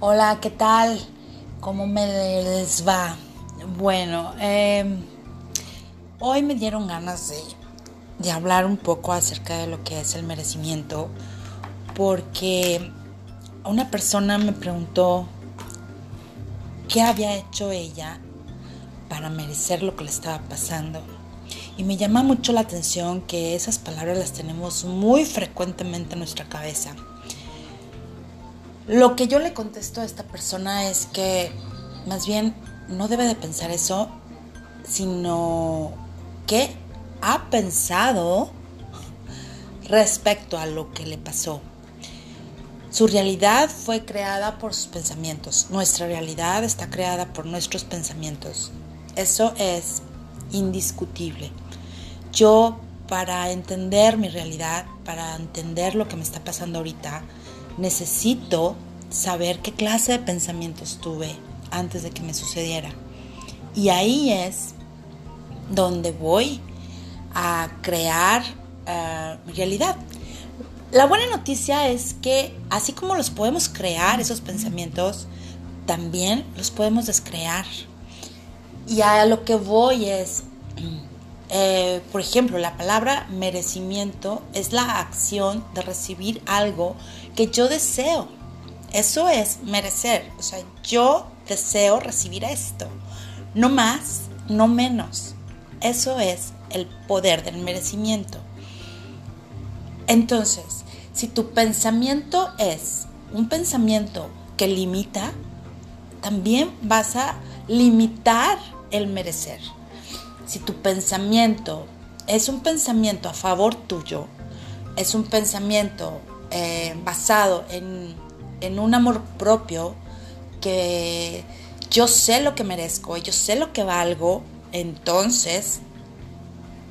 Hola, ¿qué tal? ¿Cómo me les va? Bueno, em, hoy me dieron ganas de, de hablar un poco acerca de lo que es el merecimiento, porque una persona me preguntó qué había hecho ella para merecer lo que le estaba pasando. Y me llama mucho la atención que esas palabras las tenemos muy frecuentemente en nuestra cabeza. Lo que yo le contesto a esta persona es que más bien no debe de pensar eso, sino que ha pensado respecto a lo que le pasó. Su realidad fue creada por sus pensamientos. Nuestra realidad está creada por nuestros pensamientos. Eso es indiscutible. Yo, para entender mi realidad, para entender lo que me está pasando ahorita, necesito saber qué clase de pensamientos tuve antes de que me sucediera. Y ahí es donde voy a crear mi realidad. La buena noticia es que así como los podemos crear, esos pensamientos, también los podemos descrear. Y a lo que voy es, eh, por ejemplo, la palabra merecimiento es la acción de recibir algo que yo deseo. Eso es merecer. O sea, yo deseo recibir esto. No más, no menos. Eso es el poder del merecimiento. Entonces, si tu pensamiento es un pensamiento que limita, también vas a limitar el merecer. Si tu pensamiento es un pensamiento a favor tuyo, es un pensamiento eh, basado en, un amor propio, que yo sé lo que merezco, yo sé lo que valgo, entonces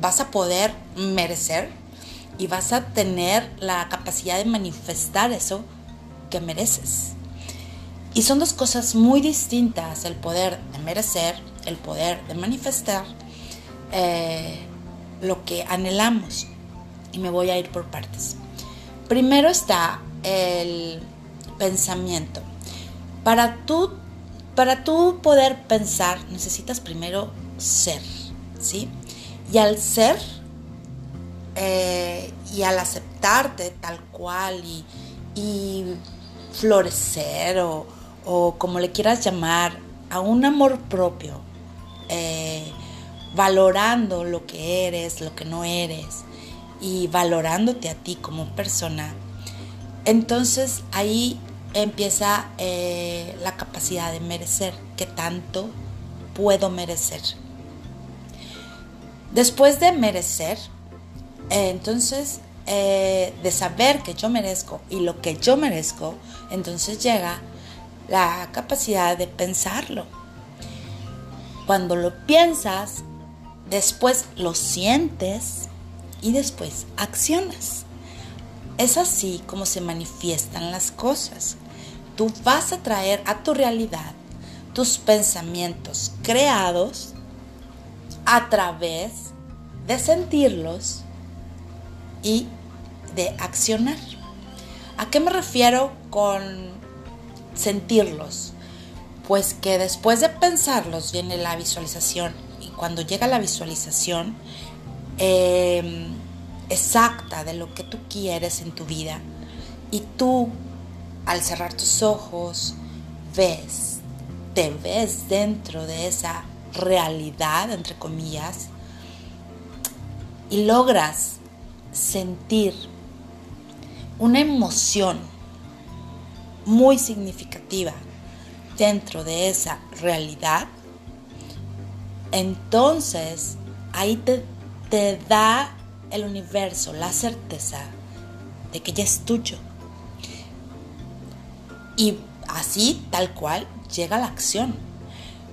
vas a poder merecer y vas a tener la capacidad de manifestar eso que mereces. Y son dos cosas muy distintas, el poder de merecer, el poder de manifestar eh, lo que anhelamos. Y me voy a ir por partes. Primero está el pensamiento. Para tú, para tú poder pensar, necesitas primero ser, ¿sí? Y al ser eh, y al aceptarte tal cual y, florecer o, o, como le quieras llamar, a un amor propio, eh, valorando lo que eres, lo que no eres y valorándote a ti como persona, entonces ahí empieza eh, la capacidad de merecer, que tanto puedo merecer. Después de merecer, eh, entonces eh, de saber que yo merezco y lo que yo merezco, entonces llega la capacidad de pensarlo. Cuando lo piensas, después lo sientes y después accionas. Es así como se manifiestan las cosas. Tú vas a traer a tu realidad tus pensamientos creados a través de sentirlos y de accionar. ¿A qué me refiero con sentirlos? Pues que después de pensarlos viene la visualización y cuando llega la visualización em, exacta de lo que tú quieres en tu vida. Y tú al cerrar tus ojos ves, te ves dentro de esa realidad, entre comillas, y logras sentir una emoción muy significativa dentro de esa realidad, entonces ahí te, te da el universo la certeza de que ya es tuyo. Y así, tal cual, llega la acción.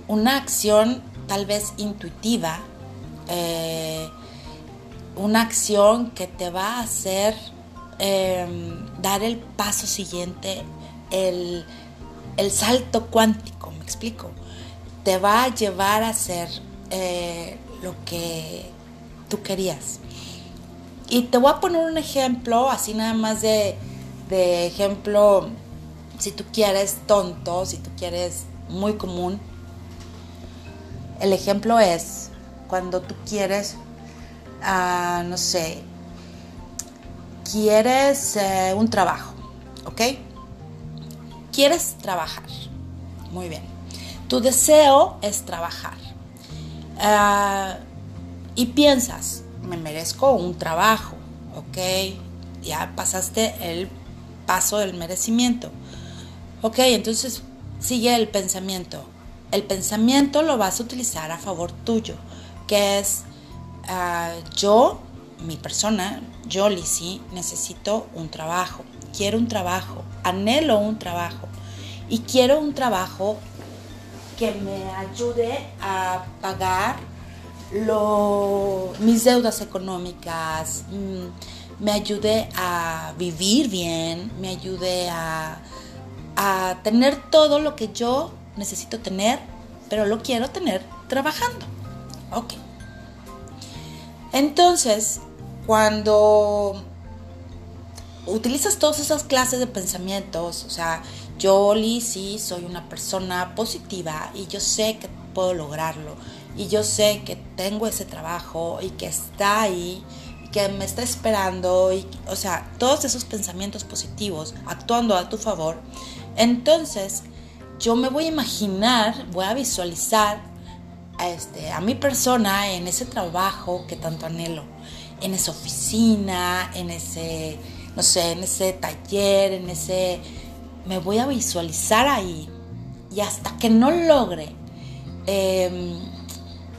Una acción tal vez intuitiva, eh, una acción que te va a hacer em, dar el paso siguiente, el, salto cuántico, me explico. Te va a llevar a hacer eh, lo que tú querías. Y te voy a poner un ejemplo, así nada más de, de ejemplo si tú quieres tonto, si tú quieres muy común, el ejemplo es cuando tú quieres, ah, no sé, quieres eh, un trabajo, ¿ok? Quieres trabajar. Muy bien. Tu deseo es trabajar. Ah, y piensas, me merezco un trabajo, ¿ok? Ya pasaste el paso del merecimiento. Ok, entonces sigue el pensamiento. El pensamiento lo vas a utilizar a favor tuyo, que es ah, yo, mi persona, yo, Lizzie, necesito un trabajo, quiero un trabajo, anhelo un trabajo y quiero un trabajo que me ayude a pagar lo, mis deudas económicas, mm, me ayude a vivir bien, me ayude a, a tener todo lo que yo necesito tener, pero lo quiero tener trabajando. Ok. Entonces, cuando utilizas todas esas clases de pensamientos, o sea, yo, sí, soy una persona positiva y yo sé que puedo lograrlo y yo sé que tengo ese trabajo y que está ahí y que me está esperando y o sea, todos esos pensamientos positivos actuando a tu favor, entonces yo me voy a imaginar, voy a visualizar a, este, a mi persona en ese trabajo que tanto anhelo, en esa oficina, en ese, no sé, en ese taller, en ese, me voy a visualizar ahí y hasta que no logre em,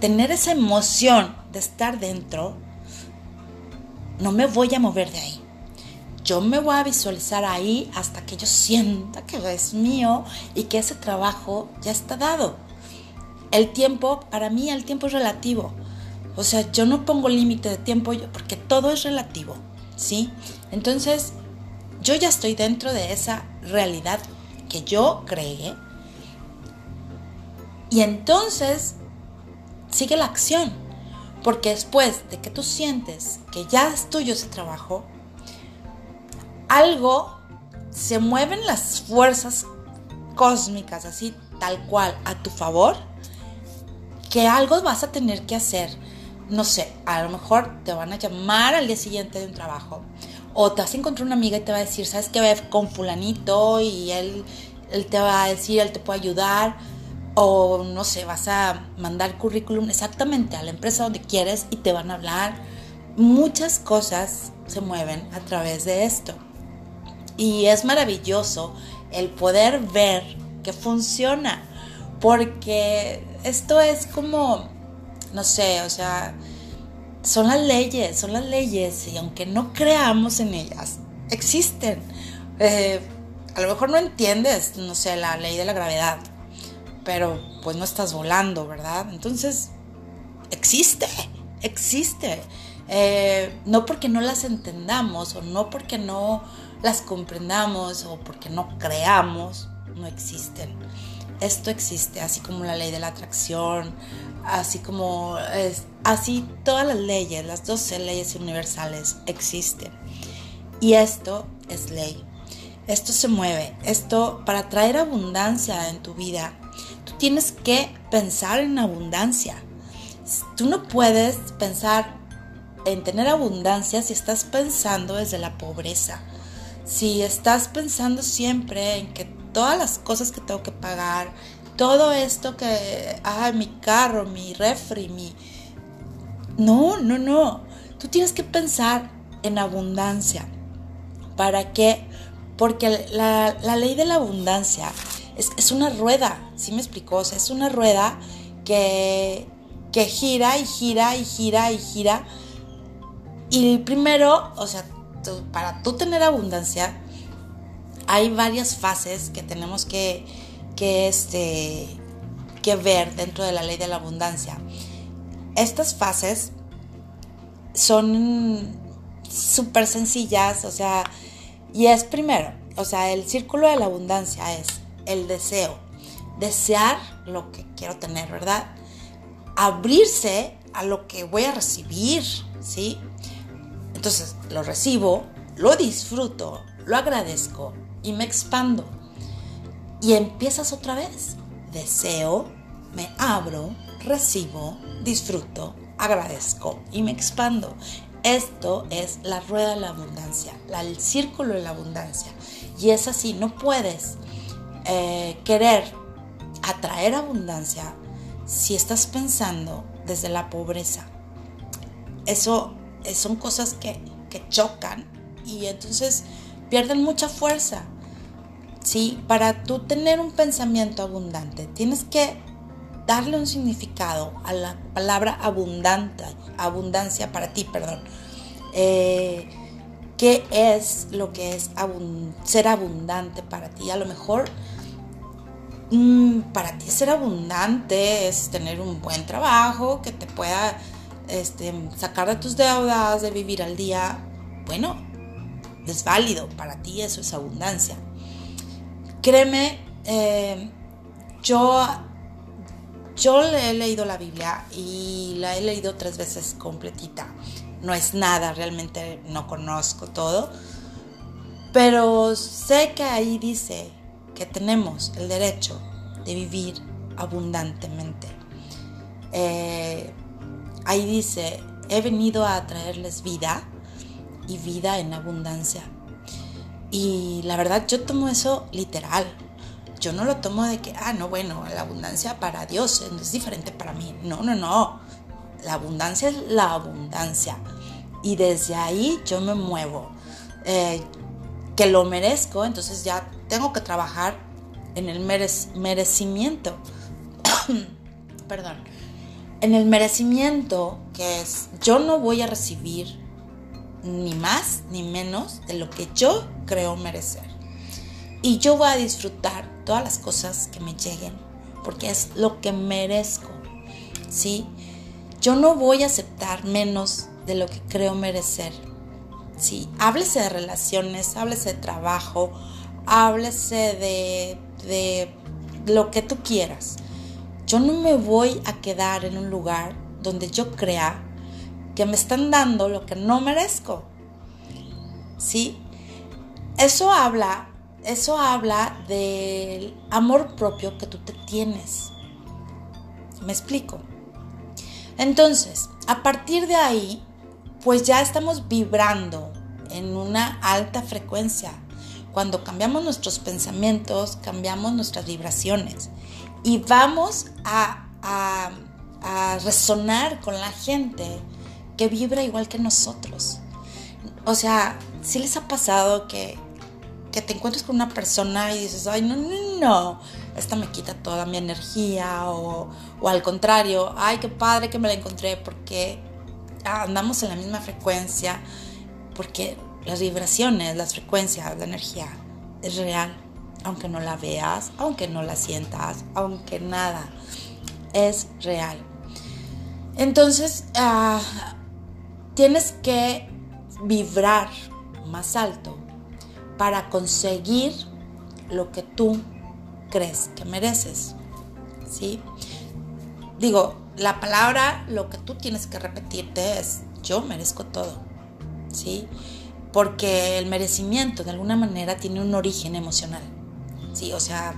tener esa emoción de estar dentro, no me voy a mover de ahí. Yo me voy a visualizar ahí hasta que yo sienta que es mío y que ese trabajo ya está dado. El tiempo, para mí el tiempo es relativo. O sea, yo no pongo límite de tiempo porque todo es relativo, ¿sí? Entonces, yo ya estoy dentro de esa realidad que yo creé. Y entonces sigue la acción. Porque después de que tú sientes que ya es tuyo ese trabajo, algo se mueven las fuerzas cósmicas así tal cual a tu favor, que algo vas a tener que hacer. No sé, a lo mejor te van a llamar al día siguiente de un trabajo. O te vas a encontrar una amiga y te va a decir, ¿sabes qué? Ve con fulanito y él, él te va a decir, él te puede ayudar o no sé, vas a mandar currículum exactamente a la empresa donde quieres y te van a hablar. Muchas cosas se mueven a través de esto. Y es maravilloso el poder ver que funciona, porque esto es como, no sé, o sea, son las leyes, son las leyes, y aunque no creamos en ellas, existen. Eh, a lo mejor no entiendes, no sé, la ley de la gravedad, pero pues no estás volando, ¿verdad? Entonces, existe, existe. Eh, no porque no las entendamos o no porque no las comprendamos o porque no creamos, no existen. Esto existe, así como la ley de la atracción, así como es, así todas las leyes, las 12 leyes universales existen. Y esto es ley. Esto se mueve. Esto para traer abundancia en tu vida tienes que pensar en abundancia. Tú no puedes pensar en tener abundancia si estás pensando desde la pobreza. Si estás pensando siempre en que todas las cosas que tengo que pagar, todo esto que, ah, mi carro, mi refri, mi... No, no, no. Tú tienes que pensar en abundancia. ¿Para qué? Porque la ley de la abundancia es, una rueda, ¿sí me explicó? O sea, es una rueda que, que gira y gira y gira y gira. Y primero, o sea, para tú tener abundancia, hay varias fases que tenemos que, que, este, que ver dentro de la ley de la abundancia. Estas fases son súper sencillas, o sea, y es primero, o sea, el círculo de la abundancia es el deseo, desear lo que quiero tener, ¿verdad? Abrirse a lo que voy a recibir, ¿sí? Entonces lo recibo, lo disfruto, lo agradezco y me expando. y empiezas otra vez. Deseo, me abro, recibo, disfruto, agradezco y me expando. Esto es la rueda de la abundancia, el círculo de la abundancia. Y es así, no puedes eh, querer atraer abundancia si estás pensando desde la pobreza. Eso son cosas que, chocan y entonces pierden mucha fuerza. ¿sí? Para tú tener un pensamiento abundante, tienes que darle un significado a la palabra abundante, abundancia para ti, perdón. Eh, ¿Qué es lo que es ser abundante para ti? A lo mejor para ti ser abundante es tener un buen trabajo que te pueda este, sacar de tus deudas, de vivir al día. Bueno, es válido, para ti eso es abundancia. Créeme, eh, yo, yo le he leído la Biblia y la he leído tres veces completita. No es nada, realmente no conozco todo. Pero sé que ahí dice que tenemos el derecho de vivir abundantemente. Eh, ahí dice, he venido a traerles vida y vida en abundancia. Y la verdad yo tomo eso literal. Yo no lo tomo de que, ah, no, bueno, la abundancia para Dios es diferente para mí. No, no, no. La abundancia es la abundancia. Y desde ahí yo me muevo. Eh, que lo merezco, entonces ya tengo que trabajar en el merecimiento. Perdón. En el merecimiento que es, yo no voy a recibir ni más ni menos de lo que yo creo merecer. Y yo voy a disfrutar todas las cosas que me lleguen, porque es lo que merezco. ¿Sí? Yo no voy a aceptar menos de lo que creo merecer. ¿Sí? Háblese de relaciones, háblese de trabajo, háblese de, de lo que tú quieras. Yo no me voy a quedar en un lugar donde yo crea que me están dando lo que no merezco. ¿Sí? Eso habla, eso habla del amor propio que tú te tienes. ¿Me explico? Entonces, a partir de ahí, pues ya estamos vibrando en una alta frecuencia. Cuando cambiamos nuestros pensamientos, cambiamos nuestras vibraciones y vamos a, resonar con la gente que vibra igual que nosotros. O sea, si les ha pasado que, que te encuentres con una persona y dices, ay, no, no, no, esta me quita toda mi energía o, o al contrario, ay, qué padre que me la encontré porque andamos en la misma frecuencia, porque las vibraciones, las frecuencias, la energía es real, aunque no la veas, aunque no la sientas, aunque nada, es real. Entonces, uh, Tienes que vibrar más alto para conseguir lo que tú crees que mereces. ¿Sí? Digo, la palabra, lo que tú tienes que repetirte es, yo merezco todo. ¿Sí? Porque el merecimiento de alguna manera tiene un origen emocional. ¿Sí? O sea,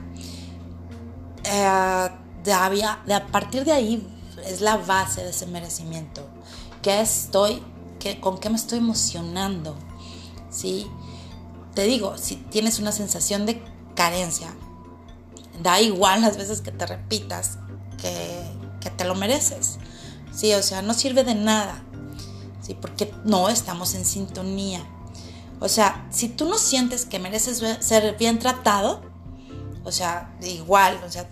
eh, a partir de ahí es la base de ese merecimiento qué estoy, qué, con qué me estoy emocionando, ¿sí? Te digo, si tienes una sensación de carencia, da igual las veces que te repitas que, que te lo mereces, ¿sí? O sea, no sirve de nada, ¿sí? Porque no estamos en sintonía. O sea, si tú no sientes que mereces ser bien tratado, o sea, igual, o sea,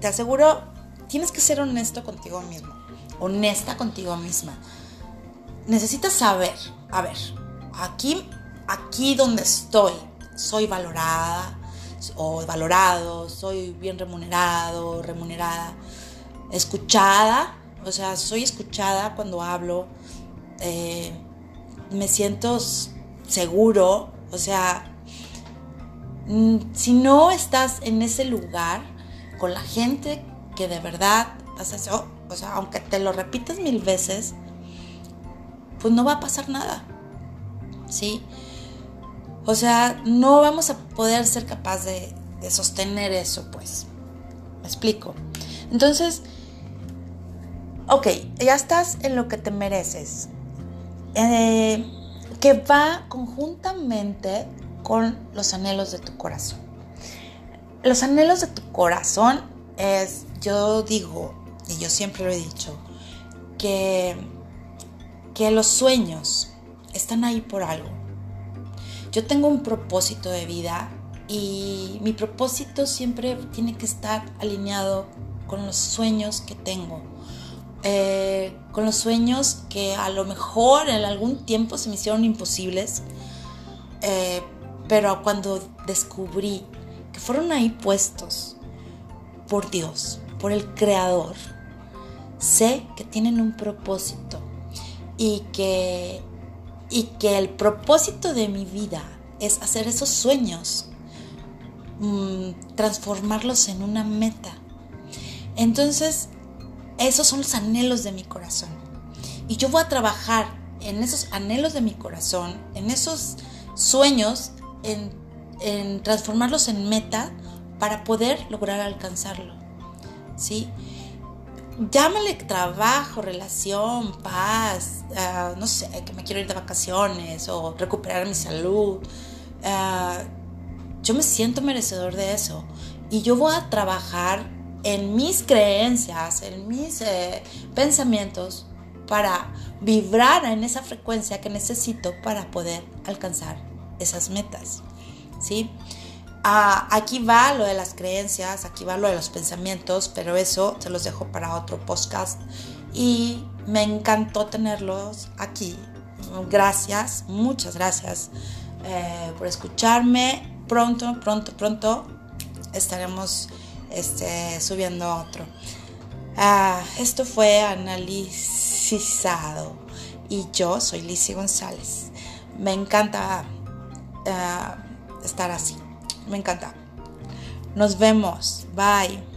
te aseguro, tienes que ser honesto contigo mismo, honesta contigo misma. Necesitas saber, a ver, aquí, aquí donde estoy, soy valorada o valorado, soy bien remunerado, remunerada, escuchada, o sea, soy escuchada cuando hablo, eh, me siento seguro, o sea, mm, si no estás en ese lugar con la gente que de verdad eso, o sea, aunque te lo repites mil veces, pues no va a pasar nada. ¿Sí? O sea, no vamos a poder ser capaz de, de sostener eso, pues. ¿Me explico? Entonces, ok, ya estás en lo que te mereces. Eh, que va conjuntamente con los anhelos de tu corazón. Los anhelos de tu corazón es, yo digo, y yo siempre lo he dicho, que, que los sueños están ahí por algo. Yo tengo un propósito de vida y mi propósito siempre tiene que estar alineado con los sueños que tengo. Eh, con los sueños que a lo mejor en algún tiempo se me hicieron imposibles, eh, pero cuando descubrí que fueron ahí puestos por Dios, por el Creador, sé que tienen un propósito y que, y que el propósito de mi vida es hacer esos sueños, mm, transformarlos en una meta. Entonces, esos son los anhelos de mi corazón. Y yo voy a trabajar en esos anhelos de mi corazón, en esos sueños, en, transformarlos en meta para poder lograr alcanzarlo. ¿Sí? llámale trabajo, relación, paz, ah, no sé, que me quiero ir de vacaciones o recuperar mi salud. Ah, yo me siento merecedor de eso y yo voy a trabajar en mis creencias, en mis eh, pensamientos para vibrar en esa frecuencia que necesito para poder alcanzar esas metas. ¿Sí? Ah, aquí va lo de las creencias, aquí va lo de los pensamientos, pero eso se los dejo para otro podcast. Y me encantó tenerlos aquí. Gracias, muchas gracias eh, por escucharme. Pronto, pronto, pronto estaremos este, subiendo otro. Ah, esto fue analizado y yo soy Lizzie González. Me encanta ah, estar así. Me encanta. Nos vemos. Bye.